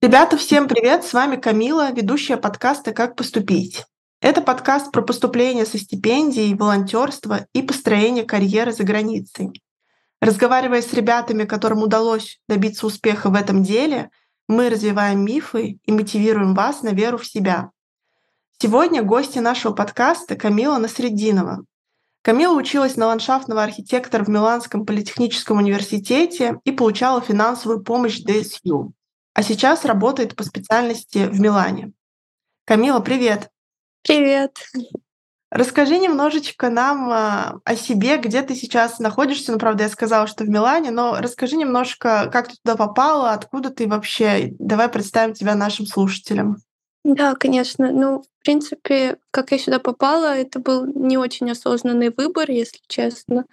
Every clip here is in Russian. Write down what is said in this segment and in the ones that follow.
Ребята, всем привет! С вами Камила, ведущая подкаста «Как поступить». Это подкаст про поступление со стипендией, волонтерство и построение карьеры за границей. Разговаривая с ребятами, которым удалось добиться успеха в этом деле, мы развиваем мифы и мотивируем вас на веру в себя. Сегодня гости нашего подкаста Камила Насреддинова. Камила училась на ландшафтного архитектора в Миланском политехническом университете и получала финансовую помощь DSU а сейчас работает по специальности в Милане. Камила, привет! Привет! Расскажи немножечко нам а, о себе, где ты сейчас находишься. Ну, правда, я сказала, что в Милане, но расскажи немножко, как ты туда попала, откуда ты вообще. Давай представим тебя нашим слушателям. Да, конечно. Ну, в принципе, как я сюда попала, это был не очень осознанный выбор, если честно.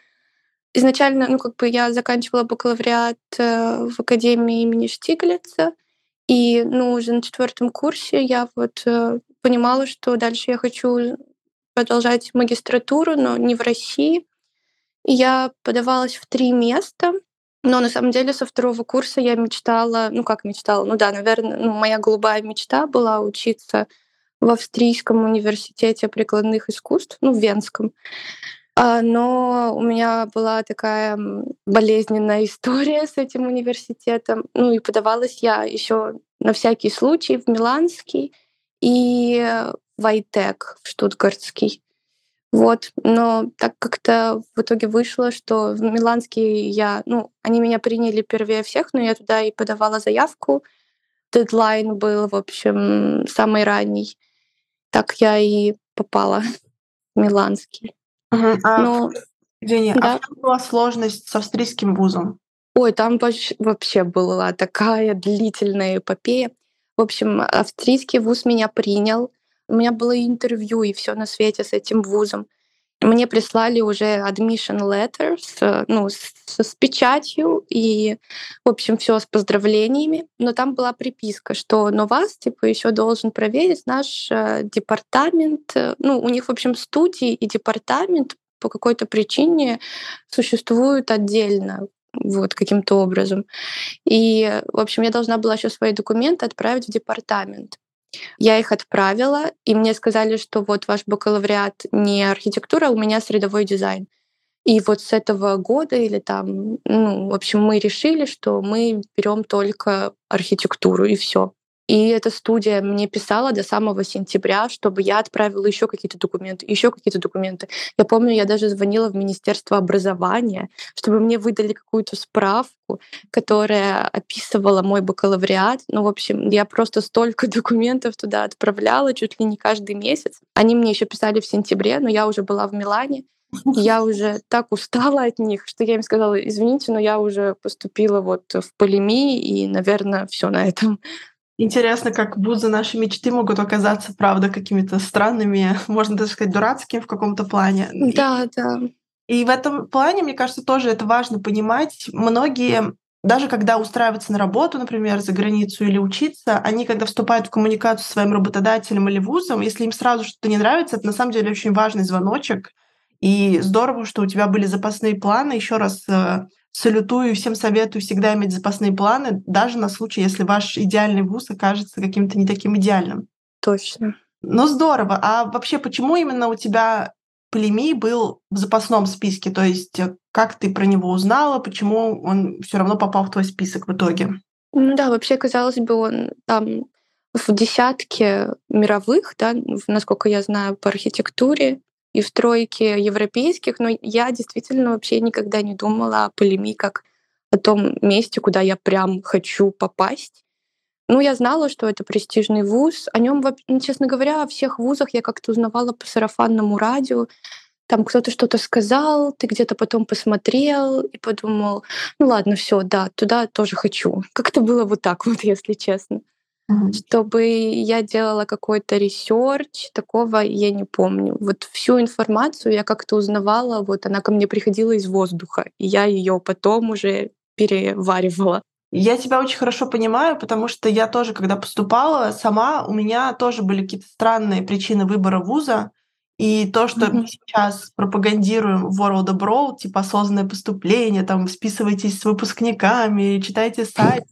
Изначально, ну, как бы я заканчивала бакалавриат э, в академии имени Штиглица, и, ну, уже на четвертом курсе я вот э, понимала, что дальше я хочу продолжать магистратуру, но не в России. И я подавалась в три места, но на самом деле со второго курса я мечтала, ну как мечтала, ну да, наверное, ну, моя голубая мечта была учиться в Австрийском университете прикладных искусств, ну, в Венском. А, но у меня была такая болезненная история с этим университетом. Ну и подавалась я еще на всякий случай в Миланский и в Айтек, в Штутгартский. Вот, но так как-то в итоге вышло, что в Миланский я, ну, они меня приняли первее всех, но я туда и подавала заявку. Дедлайн был, в общем, самый ранний. Так я и попала в Миланский. Мгм. А Ну, извини, а в чем была сложность с австрийским вузом? Ой, там вообще была такая длительная эпопея. В общем, австрийский вуз меня принял. У меня было интервью и все на свете с этим вузом. Мне прислали уже admission letters, ну, с, с печатью и, в общем, все с поздравлениями. Но там была приписка, что но вас, типа, еще должен проверить наш э, департамент. Э, ну, у них, в общем, студии и департамент по какой-то причине существуют отдельно вот каким-то образом. И, в общем, я должна была еще свои документы отправить в департамент. Я их отправила, и мне сказали, что вот ваш бакалавриат не архитектура, а у меня средовой дизайн. И вот с этого года или там, ну, в общем, мы решили, что мы берем только архитектуру и все. И эта студия мне писала до самого сентября, чтобы я отправила еще какие-то документы, еще какие-то документы. Я помню, я даже звонила в Министерство образования, чтобы мне выдали какую-то справку, которая описывала мой бакалавриат. Ну, в общем, я просто столько документов туда отправляла, чуть ли не каждый месяц. Они мне еще писали в сентябре, но я уже была в Милане, я уже так устала от них, что я им сказала, извините, но я уже поступила вот в полеми, и, наверное, все на этом. Интересно, как вузы наши мечты могут оказаться, правда, какими-то странными, можно даже сказать, дурацкими в каком-то плане. Да, и, да. И в этом плане, мне кажется, тоже это важно понимать. Многие даже когда устраиваются на работу, например, за границу или учиться, они, когда вступают в коммуникацию с своим работодателем или вузом, если им сразу что-то не нравится, это на самом деле очень важный звоночек. И здорово, что у тебя были запасные планы. Еще раз э, салютую и всем советую всегда иметь запасные планы, даже на случай, если ваш идеальный вуз окажется каким-то не таким идеальным. Точно. Ну здорово. А вообще, почему именно у тебя Полеми был в запасном списке? То есть э, как ты про него узнала, почему он все равно попал в твой список в итоге? Ну да, вообще, казалось бы, он там в десятке мировых, да, насколько я знаю, по архитектуре и в тройке европейских, но я действительно вообще никогда не думала о Полеми как о том месте, куда я прям хочу попасть. Ну, я знала, что это престижный вуз. О нем, ну, честно говоря, о всех вузах я как-то узнавала по сарафанному радио. Там кто-то что-то сказал, ты где-то потом посмотрел и подумал, ну ладно, все, да, туда тоже хочу. Как-то было вот так вот, если честно. Мгм. Чтобы я делала какой-то research, такого я не помню. Вот всю информацию я как-то узнавала, вот она ко мне приходила из воздуха, и я ее потом уже переваривала. Я тебя очень хорошо понимаю, потому что я тоже, когда поступала сама, у меня тоже были какие-то странные причины выбора вуза. И то, что мы сейчас пропагандируем World of Brawl, типа осознанное поступление, там списывайтесь с выпускниками, читайте сайт,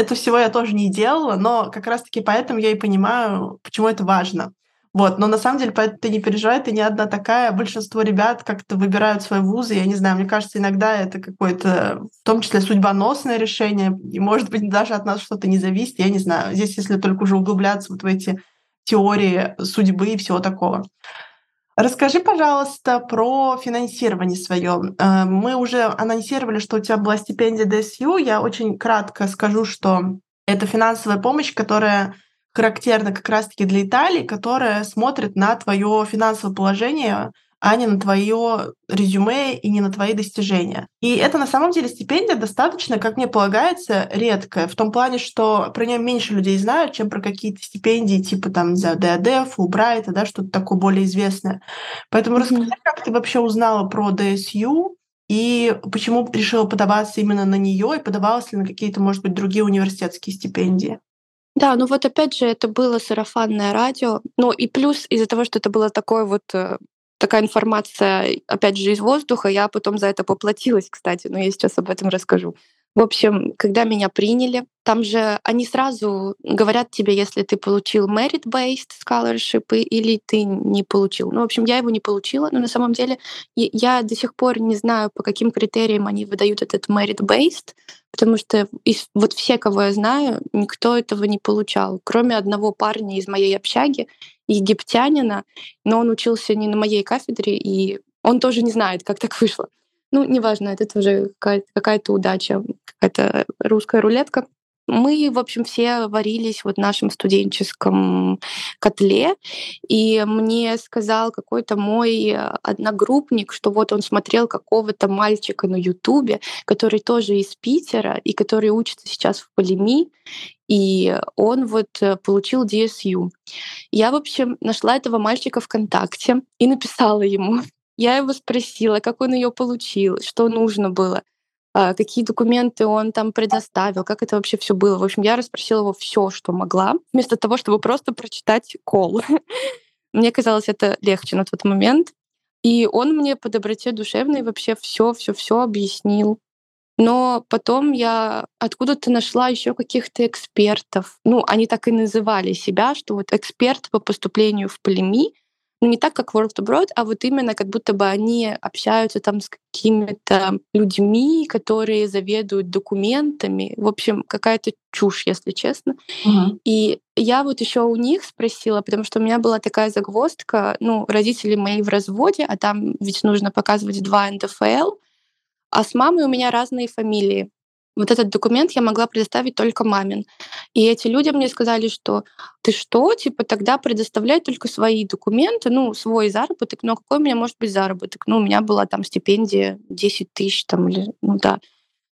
это всего я тоже не делала, но как раз-таки поэтому я и понимаю, почему это важно. Вот, но на самом деле, поэтому ты не переживай, ты не одна такая. Большинство ребят как-то выбирают свои вузы. Я не знаю, мне кажется, иногда это какое-то, в том числе, судьбоносное решение. И, может быть, даже от нас что-то не зависит. Я не знаю. Здесь, если только уже углубляться вот в эти теории судьбы и всего такого. Расскажи, пожалуйста, про финансирование свое. Э, мы уже анонсировали, что у тебя была стипендия ДСЮ. Я очень кратко скажу, что это финансовая помощь, которая характерна как раз-таки для Италии, которая смотрит на твое финансовое положение, а не на твое резюме и не на твои достижения. И это на самом деле стипендия достаточно, как мне полагается, редкая, в том плане, что про нее меньше людей знают, чем про какие-то стипендии типа там, не знаю, ДАД, Фулбрайта, да, что-то такое более известное. Поэтому mm-hmm. расскажи, как ты вообще узнала про ДСЮ, и почему решила подаваться именно на нее, и подавалась ли на какие-то, может быть, другие университетские стипендии? Да, ну вот опять же, это было сарафанное радио. Ну и плюс из-за того, что это было такое вот э, такая информация, опять же, из воздуха, я потом за это поплатилась, кстати, но я сейчас об этом расскажу. В общем, когда меня приняли, там же они сразу говорят тебе, если ты получил merit-based scholarship или ты не получил. Ну, в общем, я его не получила, но на самом деле я до сих пор не знаю, по каким критериям они выдают этот merit-based, потому что из, вот все, кого я знаю, никто этого не получал, кроме одного парня из моей общаги, египтянина, но он учился не на моей кафедре, и он тоже не знает, как так вышло. Ну, неважно, это тоже какая-то, удача, какая-то русская рулетка. Мы, в общем, все варились вот в нашем студенческом котле, и мне сказал какой-то мой одногруппник, что вот он смотрел какого-то мальчика на Ютубе, который тоже из Питера и который учится сейчас в Полеми, и он вот э, получил DSU. Я, в общем, нашла этого мальчика ВКонтакте и написала ему. Я его спросила, как он ее получил, что нужно было, какие документы он там предоставил, как это вообще все было. В общем, я расспросила его все, что могла, вместо того, чтобы просто прочитать кол. Мне казалось это легче на тот момент. И он мне по доброте душевной вообще все, все, все объяснил. Но потом я откуда-то нашла еще каких-то экспертов. Ну, они так и называли себя, что вот эксперт по поступлению в Полеми ну, не так, как World Abroad, а вот именно как будто бы они общаются там с какими-то людьми, которые заведуют документами. В общем, какая-то чушь, если честно. Uh-huh. И я вот еще у них спросила, потому что у меня была такая загвоздка, ну, родители мои в разводе, а там ведь нужно показывать два НДФЛ, а с мамой у меня разные фамилии вот этот документ я могла предоставить только мамин. И эти люди мне сказали, что ты что, типа тогда предоставляй только свои документы, ну, свой заработок, но какой у меня может быть заработок? Ну, у меня была там стипендия 10 тысяч там, или, ну да.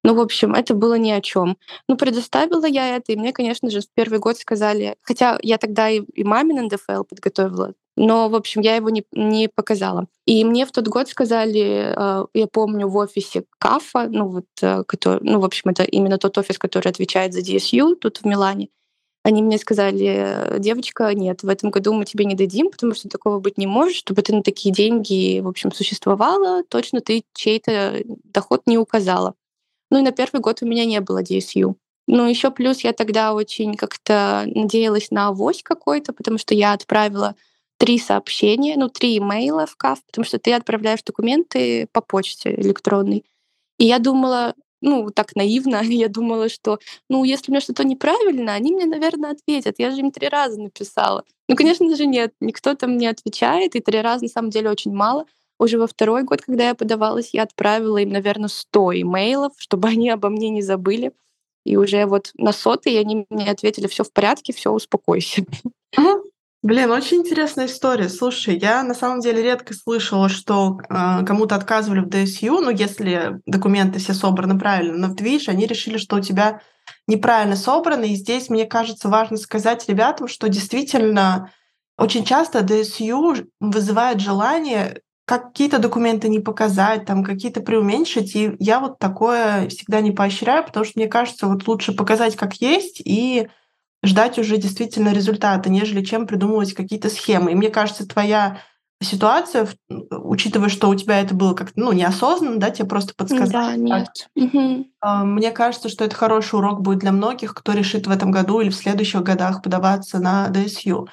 Ну, в общем, это было ни о чем. Ну, предоставила я это, и мне, конечно же, в первый год сказали, хотя я тогда и, и мамин НДФЛ подготовила, но, в общем, я его не, не показала. И мне в тот год сказали, э, я помню, в офисе КАФа, ну, вот, э, который, ну, в общем, это именно тот офис, который отвечает за DSU тут в Милане, они мне сказали, девочка, нет, в этом году мы тебе не дадим, потому что такого быть не может, чтобы ты на такие деньги, в общем, существовала, точно ты чей-то доход не указала. Ну и на первый год у меня не было DSU. Ну, еще плюс я тогда очень как-то надеялась на авось какой-то, потому что я отправила три сообщения, ну, три имейла в КАФ, потому что ты отправляешь документы по почте электронной. И я думала, ну, так наивно, я думала, что, ну, если у меня что-то неправильно, они мне, наверное, ответят. Я же им три раза написала. Ну, конечно же, нет, никто там не отвечает, и три раза, на самом деле, очень мало. Уже во второй год, когда я подавалась, я отправила им, наверное, 100 имейлов, чтобы они обо мне не забыли. И уже вот на сотый они мне ответили, все в порядке, все, успокойся. Блин, очень интересная история. Слушай, я на самом деле редко слышала, что э, кому-то отказывали в ДСЮ, ну, если документы все собраны правильно, но видишь, они решили, что у тебя неправильно собраны, и здесь, мне кажется, важно сказать ребятам, что действительно очень часто ДСЮ вызывает желание какие-то документы не показать, там какие-то преуменьшить, и я вот такое всегда не поощряю, потому что мне кажется, вот лучше показать как есть и ждать уже действительно результата, нежели чем придумывать какие-то схемы. И мне кажется, твоя ситуация, учитывая, что у тебя это было как-то ну, неосознанно, да, тебе просто подсказали. Да, нет. Угу. Мне кажется, что это хороший урок будет для многих, кто решит в этом году или в следующих годах подаваться на ДСЮ.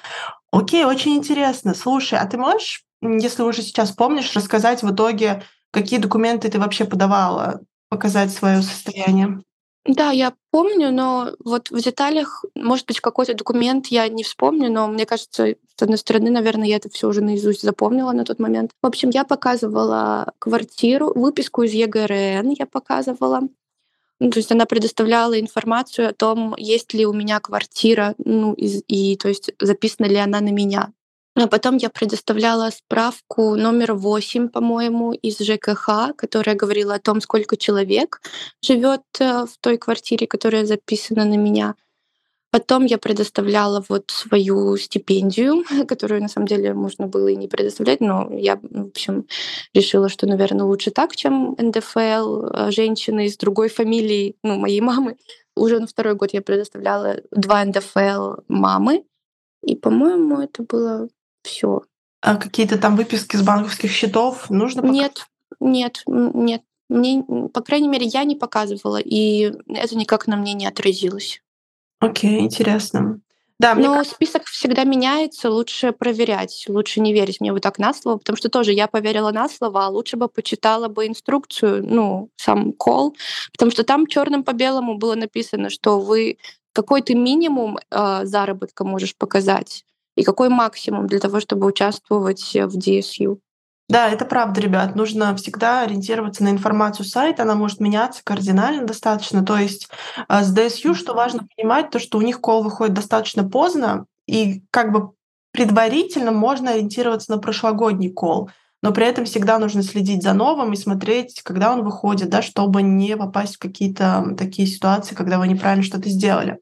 Окей, очень интересно. Слушай, а ты можешь, если уже сейчас помнишь, рассказать в итоге, какие документы ты вообще подавала, показать свое состояние? Да, я помню, но вот в деталях, может быть, какой-то документ я не вспомню, но мне кажется, с одной стороны, наверное, я это все уже наизусть запомнила на тот момент. В общем, я показывала квартиру, выписку из ЕГРН я показывала. Ну, то есть она предоставляла информацию о том, есть ли у меня квартира, ну, и, и то есть записана ли она на меня. А потом я предоставляла справку номер 8, по-моему, из ЖКХ, которая говорила о том, сколько человек живет э, в той квартире, которая записана на меня. Потом я предоставляла вот свою стипендию, которую на самом деле можно было и не предоставлять, но я, в общем, решила, что, наверное, лучше так, чем НДФЛ. А женщины из другой фамилии, ну, моей мамы. Уже на второй год я предоставляла два НДФЛ мамы. И, по-моему, это было все. А какие-то там выписки с банковских счетов нужно показать? Нет, нет, нет. Мне, по крайней мере, я не показывала, и это никак на мне не отразилось. Окей, интересно. Да, мне Но кажется... список всегда меняется, лучше проверять, лучше не верить мне вот так на слово, потому что тоже я поверила на слово, а лучше бы почитала бы инструкцию, ну, сам кол, потому что там черным по белому было написано, что вы какой-то минимум э, заработка можешь показать и какой максимум для того, чтобы участвовать в DSU. Да, это правда, ребят. Нужно всегда ориентироваться на информацию сайта. Она может меняться кардинально достаточно. То есть а, с DSU, что важно понимать, то, что у них кол выходит достаточно поздно, и как бы предварительно можно ориентироваться на прошлогодний кол. Но при этом всегда нужно следить за новым и смотреть, когда он выходит, да, чтобы не попасть в какие-то такие ситуации, когда вы неправильно что-то сделали.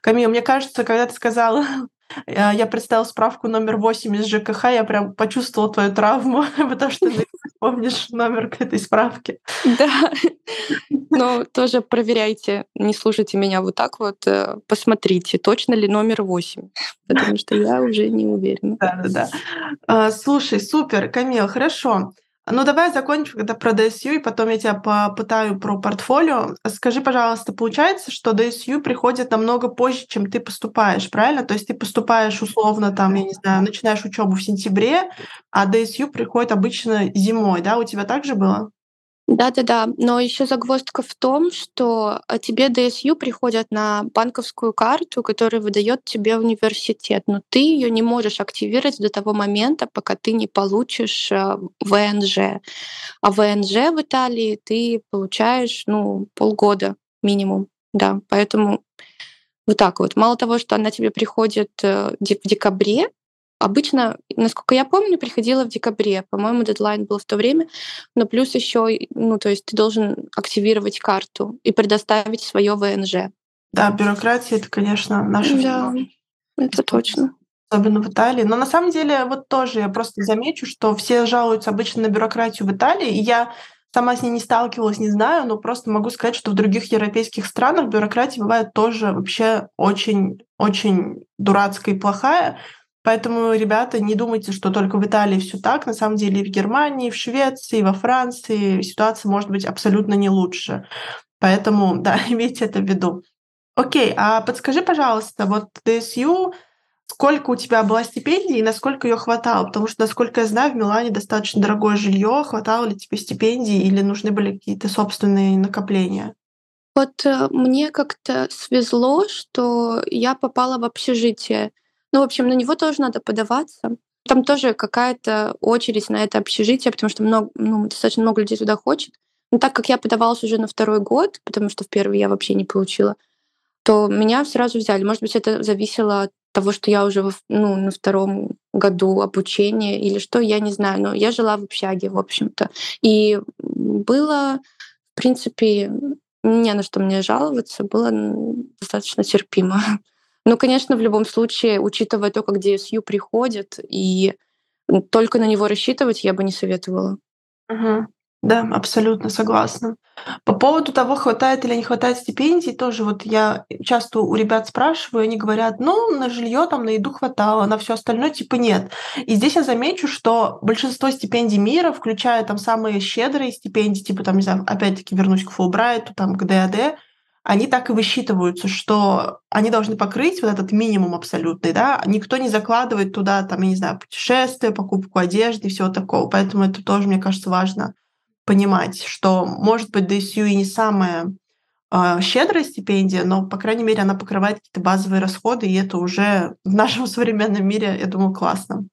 Камил, мне кажется, когда ты сказала я представила справку номер 8 из ЖКХ, я прям почувствовала твою травму, потому что ты помнишь номер к этой справке. Да, но тоже проверяйте, не слушайте меня вот так вот, э, посмотрите, точно ли номер 8, потому что я уже не уверена. Да-да-да. Слушай, супер, Камил, хорошо. Ну, давай закончим когда про DSU, и потом я тебя попытаю про портфолио. Скажи, пожалуйста, получается, что DSU приходит намного позже, чем ты поступаешь, правильно? То есть ты поступаешь условно, там, я не знаю, начинаешь учебу в сентябре, а DSU приходит обычно зимой, да? У тебя так же было? Да-да-да, но еще загвоздка в том, что а, тебе ДСЮ приходят на банковскую карту, которую выдает тебе университет, но ты ее не можешь активировать до того момента, пока ты не получишь а, ВНЖ. А ВНЖ в Италии ты получаешь ну, полгода минимум. Да, поэтому вот так вот. Мало того, что она тебе приходит э, в декабре, Обычно, насколько я помню, приходила в декабре. По-моему, дедлайн был в то время. Но плюс еще, ну, то есть ты должен активировать карту и предоставить свое ВНЖ. Да, бюрократия это, конечно, наша Да, это точно. Особенно в Италии. Но на самом деле, вот тоже я просто замечу, что все жалуются обычно на бюрократию в Италии, и я сама с ней не сталкивалась, не знаю, но просто могу сказать, что в других европейских странах бюрократия бывает тоже вообще очень, очень дурацкая и плохая. Поэтому, ребята, не думайте, что только в Италии все так. На самом деле и в Германии, и в Швеции, и во Франции ситуация может быть абсолютно не лучше. Поэтому, да, имейте это в виду. Окей, а подскажи, пожалуйста, вот ДСЮ, сколько у тебя была стипендий и насколько ее хватало? Потому что, насколько я знаю, в Милане достаточно дорогое жилье. Хватало ли тебе стипендий или нужны были какие-то собственные накопления? Вот э, мне как-то свезло, что я попала в общежитие. Ну, в общем, на него тоже надо подаваться. Там тоже какая-то очередь на это общежитие, потому что много, ну, достаточно много людей туда хочет. Но так как я подавалась уже на второй год, потому что в первый я вообще не получила, то меня сразу взяли. Может быть, это зависело от того, что я уже ну, на втором году обучения или что, я не знаю. Но я жила в общаге, в общем-то. И было, в принципе, не на что мне жаловаться, было достаточно терпимо. Ну, конечно, в любом случае, учитывая то, как DSU приходит, и только на него рассчитывать я бы не советовала. Угу. Да, абсолютно согласна. По поводу того, хватает или не хватает стипендий, тоже вот я часто у ребят спрашиваю, они говорят: "Ну, на жилье, там, на еду хватало, на все остальное типа нет". И здесь я замечу, что большинство стипендий мира, включая там самые щедрые стипендии, типа там, не знаю, опять-таки вернусь к Фулбрайту, там, к ДАД, они так и высчитываются, что они должны покрыть вот этот минимум абсолютный, да. Никто не закладывает туда, там, я не знаю, путешествия, покупку одежды и всего такого. Поэтому это тоже, мне кажется, важно понимать, что, может быть, ДСЮ и не самая э, щедрая стипендия, но, по крайней мере, она покрывает какие-то базовые расходы, и это уже в нашем современном мире, я думаю, классно.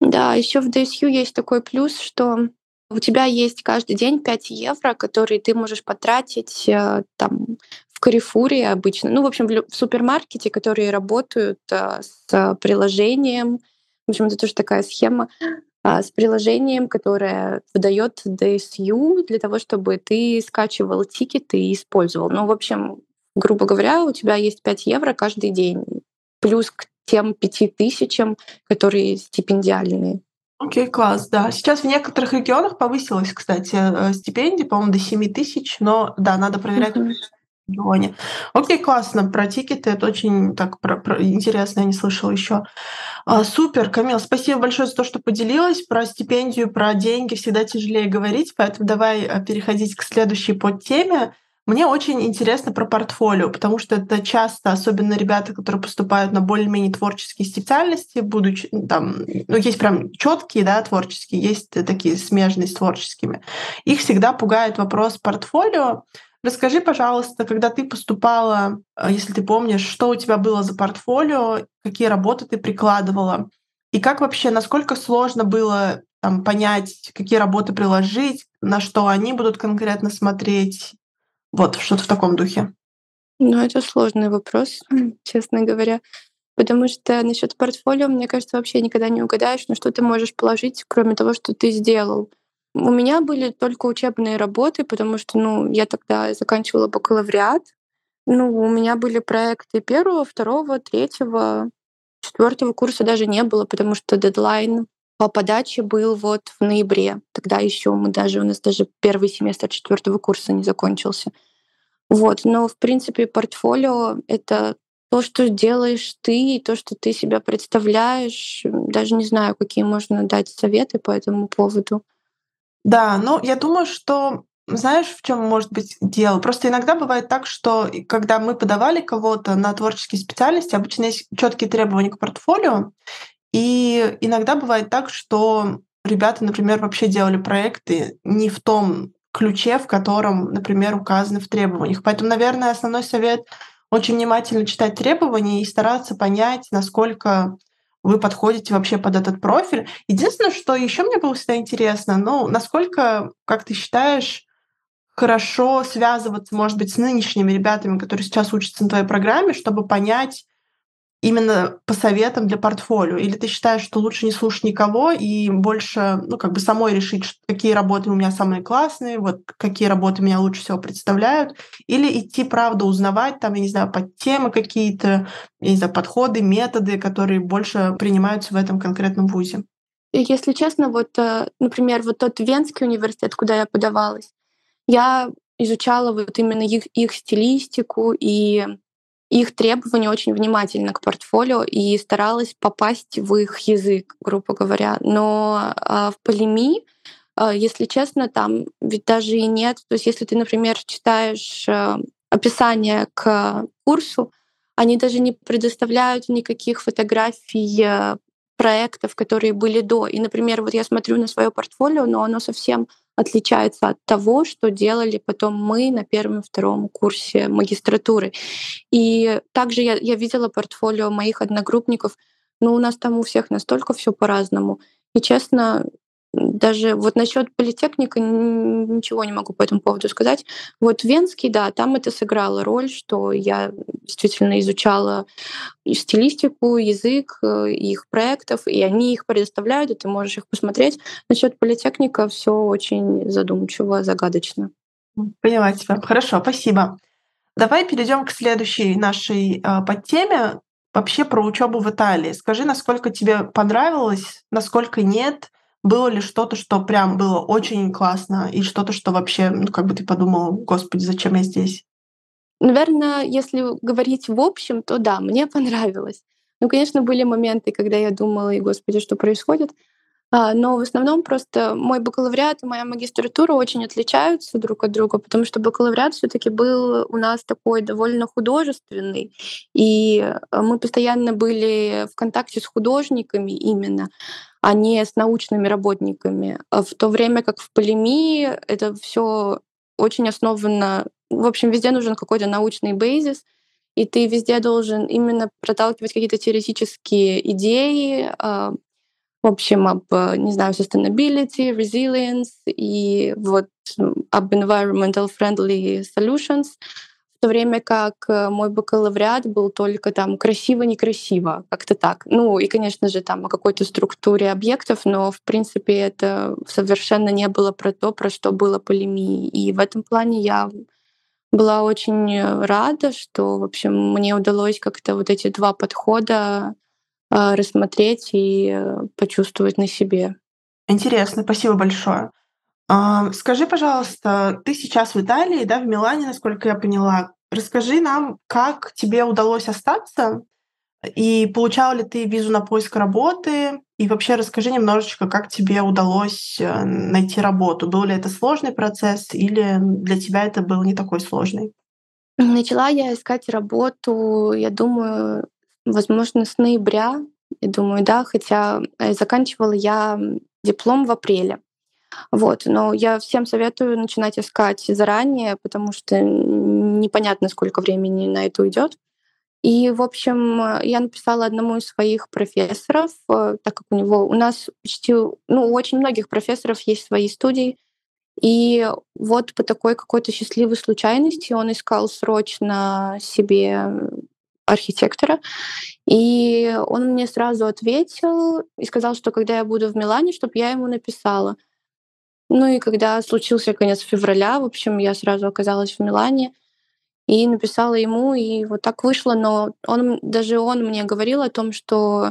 Да, еще в ДСЮ есть такой плюс, что у тебя есть каждый день 5 евро, которые ты можешь потратить э, там в Карифуре обычно, ну, в общем, в супермаркете, которые работают э, с приложением. В общем, это тоже такая схема. А, с приложением, которое выдает DSU для того, чтобы ты скачивал тикеты и использовал. Ну, в общем, грубо говоря, у тебя есть 5 евро каждый день, плюс к тем 5 тысячам, которые стипендиальные. Окей, okay, класс, да. Сейчас в некоторых регионах повысилась, кстати, э, стипендия, по-моему, до 7 тысяч, но да, надо проверять uh-huh. Регионе. Окей, классно. Про тикеты это очень так про, про, интересно, я не слышала еще. А, супер, Камил, спасибо большое за то, что поделилась. Про стипендию, про деньги всегда тяжелее говорить, поэтому давай а, переходить к следующей подтеме. Мне очень интересно про портфолио, потому что это часто, особенно ребята, которые поступают на более-менее творческие специальности, будучи там, ну, есть прям четкие, да, творческие, есть такие смежные с творческими. Их всегда пугает вопрос портфолио. Расскажи, пожалуйста, когда ты поступала, э, если ты помнишь, что у тебя было за портфолио, какие работы ты прикладывала, и как вообще, насколько сложно было там, понять, какие работы приложить, на что они будут конкретно смотреть, вот что-то в таком духе. Ну, это сложный вопрос, честно говоря. Потому что насчет портфолио, мне кажется, вообще никогда не угадаешь, на что ты можешь положить, кроме того, что ты сделал. У меня были только учебные работы, потому что, ну, я тогда заканчивала бакалавриат. Ну, у меня были проекты первого, второго, третьего, четвертого курса даже не было, потому что дедлайн по подаче был вот в ноябре. Тогда еще мы даже, у нас даже первый семестр четвертого курса не закончился. Вот, но в принципе портфолио — это то, что делаешь ты, и то, что ты себя представляешь. Даже не знаю, какие можно дать советы по этому поводу. Да, ну, я думаю, что знаешь, в чем может быть дело? Просто иногда бывает так, что когда мы подавали кого-то на творческие специальности, обычно есть четкие требования к портфолио, и иногда бывает так, что ребята, например, вообще делали проекты не в том ключе, в котором, например, указаны в требованиях. Поэтому, наверное, основной совет очень внимательно читать требования и стараться понять, насколько вы подходите вообще под этот профиль. Единственное, что еще мне было всегда интересно, ну, насколько, как ты считаешь, хорошо связываться, может быть, с нынешними ребятами, которые сейчас учатся на твоей программе, чтобы понять, именно по советам для портфолио? Или ты считаешь, что лучше не слушать никого и больше, ну, как бы самой решить, какие работы у меня самые классные, вот какие работы меня лучше всего представляют? Или идти, правда, узнавать, там, я не знаю, под темы какие-то, я не знаю, подходы, методы, которые больше принимаются в этом конкретном вузе? Если честно, вот, э, например, вот тот Венский университет, куда я подавалась, я изучала вот именно их, их стилистику и их требования очень внимательно к портфолио и старалась попасть в их язык, грубо говоря. Но а, в Полеми, а, если честно, там ведь даже и нет. То есть если ты, например, читаешь а, описание к курсу, они даже не предоставляют никаких фотографий проектов, которые были до. И, например, вот я смотрю на свое портфолио, но оно совсем отличается от того, что делали потом мы на первом и втором курсе магистратуры. И также я, я видела портфолио моих одногруппников, но у нас там у всех настолько все по-разному. И честно, даже вот насчет политехника ничего не могу по этому поводу сказать. Вот Венский, да, там это сыграло роль, что я действительно изучала и стилистику, язык э, их проектов, и они их предоставляют, и ты можешь их посмотреть. Насчет политехника все очень задумчиво, загадочно. Поняла тебя. Хорошо, спасибо. Давай перейдем к следующей нашей э, подтеме. Вообще про учебу в Италии. Скажи, насколько тебе понравилось, насколько нет, Было ли что-то, что прям было очень классно, и что-то, что вообще, ну, как бы ты подумала, господи, зачем я здесь? Наверное, если говорить в общем, то да, мне понравилось. Ну, конечно, были моменты, когда я думала, и господи, что происходит. А, но в основном просто мой бакалавриат и моя магистратура очень отличаются друг от друга, потому что бакалавриат все таки был у нас такой довольно художественный, и э, мы постоянно были в контакте с художниками именно, а не с научными работниками. А в то время как в полемии это все очень основано... В общем, везде нужен какой-то научный базис, и ты везде должен именно проталкивать какие-то теоретические идеи, а, в общем, об, не знаю, sustainability, resilience и вот об environmental friendly solutions, то время как э, мой бакалавриат был только там красиво-некрасиво, как-то так. Ну и, конечно же, там о какой-то структуре объектов, но, в принципе, это совершенно не было про то, про что было полемии. И в этом плане я была очень рада, что, в общем, мне удалось как-то вот эти два подхода а, рассмотреть и э, почувствовать на себе. Интересно, спасибо большое. А, скажи, пожалуйста, ты сейчас в Италии, да, в Милане, насколько я поняла. Расскажи нам, как тебе удалось остаться, и получала ли ты визу на поиск работы, и вообще расскажи немножечко, как тебе удалось э, найти работу. Был ли это сложный процесс, или для тебя это был не такой сложный? Начала я искать работу, я думаю, Возможно, с ноября, я думаю, да, хотя э, заканчивала я диплом в апреле. Вот. Но я всем советую начинать искать заранее, потому что непонятно, сколько времени на это уйдет. И, в общем, я написала одному из своих профессоров, э, так как у него, у нас почти, ну, у очень многих профессоров есть свои студии, и вот по такой какой-то счастливой случайности он искал срочно себе архитектора. И он мне сразу ответил и сказал, что когда я буду в Милане, чтобы я ему написала. Ну и когда случился конец февраля, в общем, я сразу оказалась в Милане и написала ему, и вот так вышло. Но он, даже он мне говорил о том, что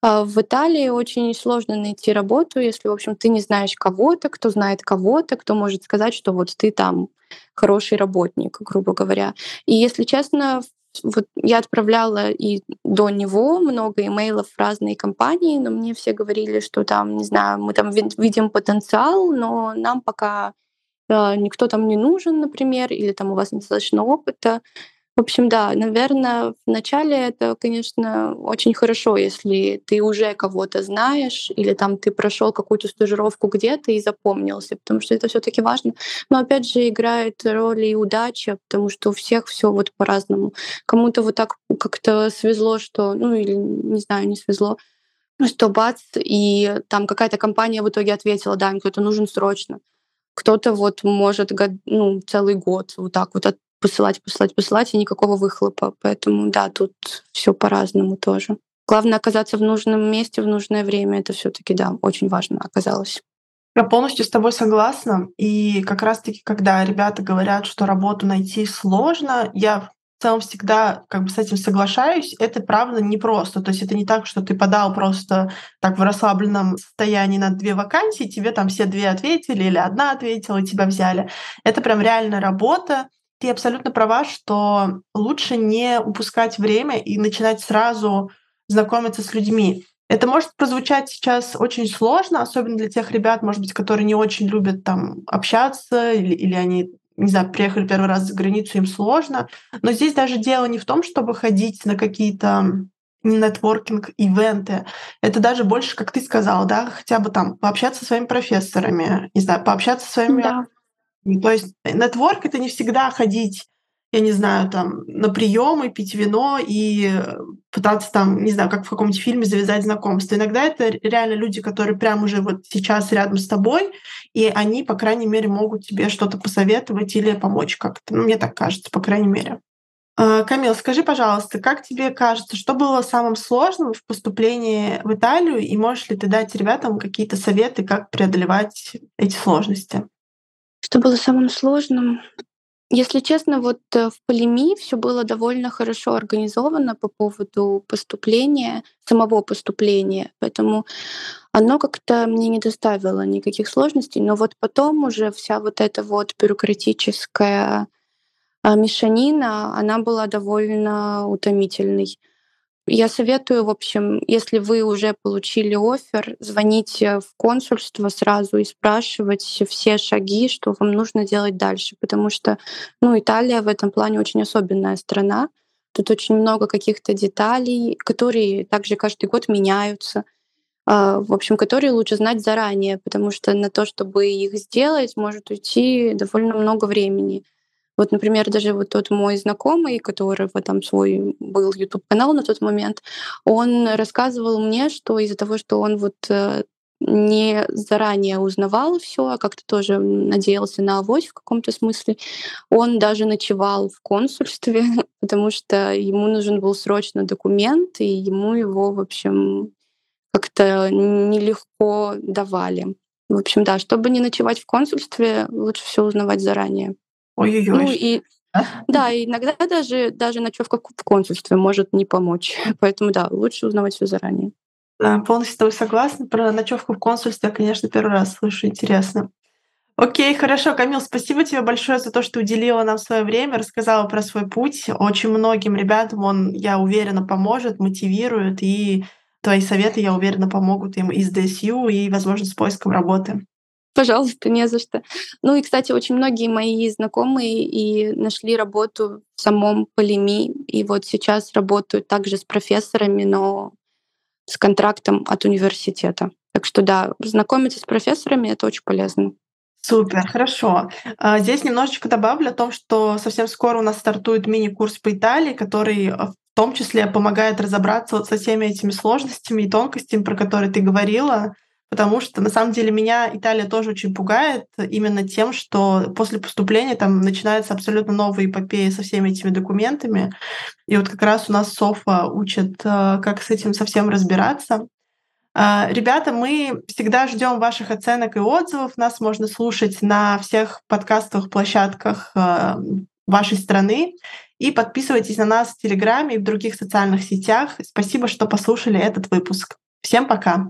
а, в Италии очень сложно найти работу, если, в общем, ты не знаешь кого-то, кто знает кого-то, кто может сказать, что вот ты там хороший работник, грубо говоря. И, если честно, вот я отправляла и до него много имейлов в разные компании, но мне все говорили, что там, не знаю, мы там видим потенциал, но нам пока э, никто там не нужен, например, или там у вас недостаточно опыта. В общем, да, наверное, вначале это, конечно, очень хорошо, если ты уже кого-то знаешь, или там ты прошел какую-то стажировку где-то и запомнился, потому что это все-таки важно. Но опять же играет роль и удача, потому что у всех все вот по-разному. Кому-то вот так как-то свезло, что, ну или не знаю, не свезло, что бац, и там какая-то компания в итоге ответила, да, им кто-то нужен срочно. Кто-то вот может ну, целый год вот так вот посылать, посылать, посылать, и никакого выхлопа. Поэтому да, тут все по-разному тоже. Главное оказаться в нужном месте в нужное время. Это все-таки да, очень важно оказалось. Я полностью с тобой согласна. И как раз-таки, когда ребята говорят, что работу найти сложно, я в целом всегда как бы с этим соглашаюсь. Это правда непросто. То есть это не так, что ты подал просто так в расслабленном состоянии на две вакансии, тебе там все две ответили или одна ответила, и тебя взяли. Это прям реальная работа. Ты абсолютно права, что лучше не упускать время и начинать сразу знакомиться с людьми. Это может прозвучать сейчас очень сложно, особенно для тех ребят, может быть, которые не очень любят там общаться или, или они не знаю, приехали первый раз за границу, им сложно. Но здесь даже дело не в том, чтобы ходить на какие-то нетворкинг, ивенты. Это даже больше, как ты сказала, да, хотя бы там пообщаться со своими профессорами, не знаю, пообщаться со своими да. То есть нетворк это не всегда ходить, я не знаю, там на приемы, пить вино и пытаться там, не знаю, как в каком-нибудь фильме завязать знакомство. Иногда это реально люди, которые прямо уже вот сейчас рядом с тобой, и они, по крайней мере, могут тебе что-то посоветовать или помочь как-то. Ну, мне так кажется, по крайней мере. А, Камил, скажи, пожалуйста, как тебе кажется, что было самым сложным в поступлении в Италию, и можешь ли ты дать ребятам какие-то советы, как преодолевать эти сложности? Что было самым сложным? Если честно, вот э, в Полими все было довольно хорошо организовано по поводу поступления, самого поступления, поэтому оно как-то мне не доставило никаких сложностей. Но вот потом уже вся вот эта вот бюрократическая а, мешанина, она была довольно утомительной. Я советую, в общем, если вы уже получили офер, звоните в консульство сразу и спрашивать все шаги, что вам нужно делать дальше, потому что, ну, Италия в этом плане очень особенная страна. Тут очень много каких-то деталей, которые также каждый год меняются. А, в общем, которые лучше знать заранее, потому что на то, чтобы их сделать, может уйти довольно много времени. Вот, например, даже вот тот мой знакомый, которого там свой был YouTube-канал на тот момент, он рассказывал мне, что из-за того, что он вот э, не заранее узнавал все, а как-то тоже надеялся на авось в каком-то смысле. Он даже ночевал в консульстве, потому что ему нужен был срочно документ, и ему его, в общем, как-то нелегко давали. В общем, да, чтобы не ночевать в консульстве, лучше все узнавать заранее. Ой-ой-ой. Ну и да, иногда даже, даже ночевка в консульстве может не помочь. Поэтому да, лучше узнавать все заранее. Да, полностью с тобой согласна. Про ночевку в консульстве я, конечно, первый раз слышу. Интересно. Окей, хорошо, Камил, спасибо тебе большое за то, что уделила нам свое время, рассказала про свой путь. Очень многим ребятам он, я уверена, поможет, мотивирует, и твои советы, я уверена, помогут им и с ДСЮ, и, возможно, с поиском работы. Пожалуйста, не за что. Ну и, кстати, очень многие мои знакомые и нашли работу в самом Полими, и вот сейчас работают также с профессорами, но с контрактом от университета. Так что да, знакомиться с профессорами — это очень полезно. Супер, хорошо. А, здесь немножечко добавлю о том, что совсем скоро у нас стартует мини-курс по Италии, который э, в том числе помогает разобраться вот со всеми этими сложностями и тонкостями, про которые ты говорила, потому что на самом деле меня Италия тоже очень пугает именно тем, что после поступления там начинается абсолютно новая эпопея со всеми этими документами. И вот как раз у нас Софа учит, э, как с этим совсем разбираться. А, ребята, мы всегда ждем ваших оценок и отзывов. Нас можно слушать на всех подкастовых площадках э, вашей страны. И подписывайтесь на нас в Телеграме и в других социальных сетях. Спасибо, что послушали этот выпуск. Всем пока!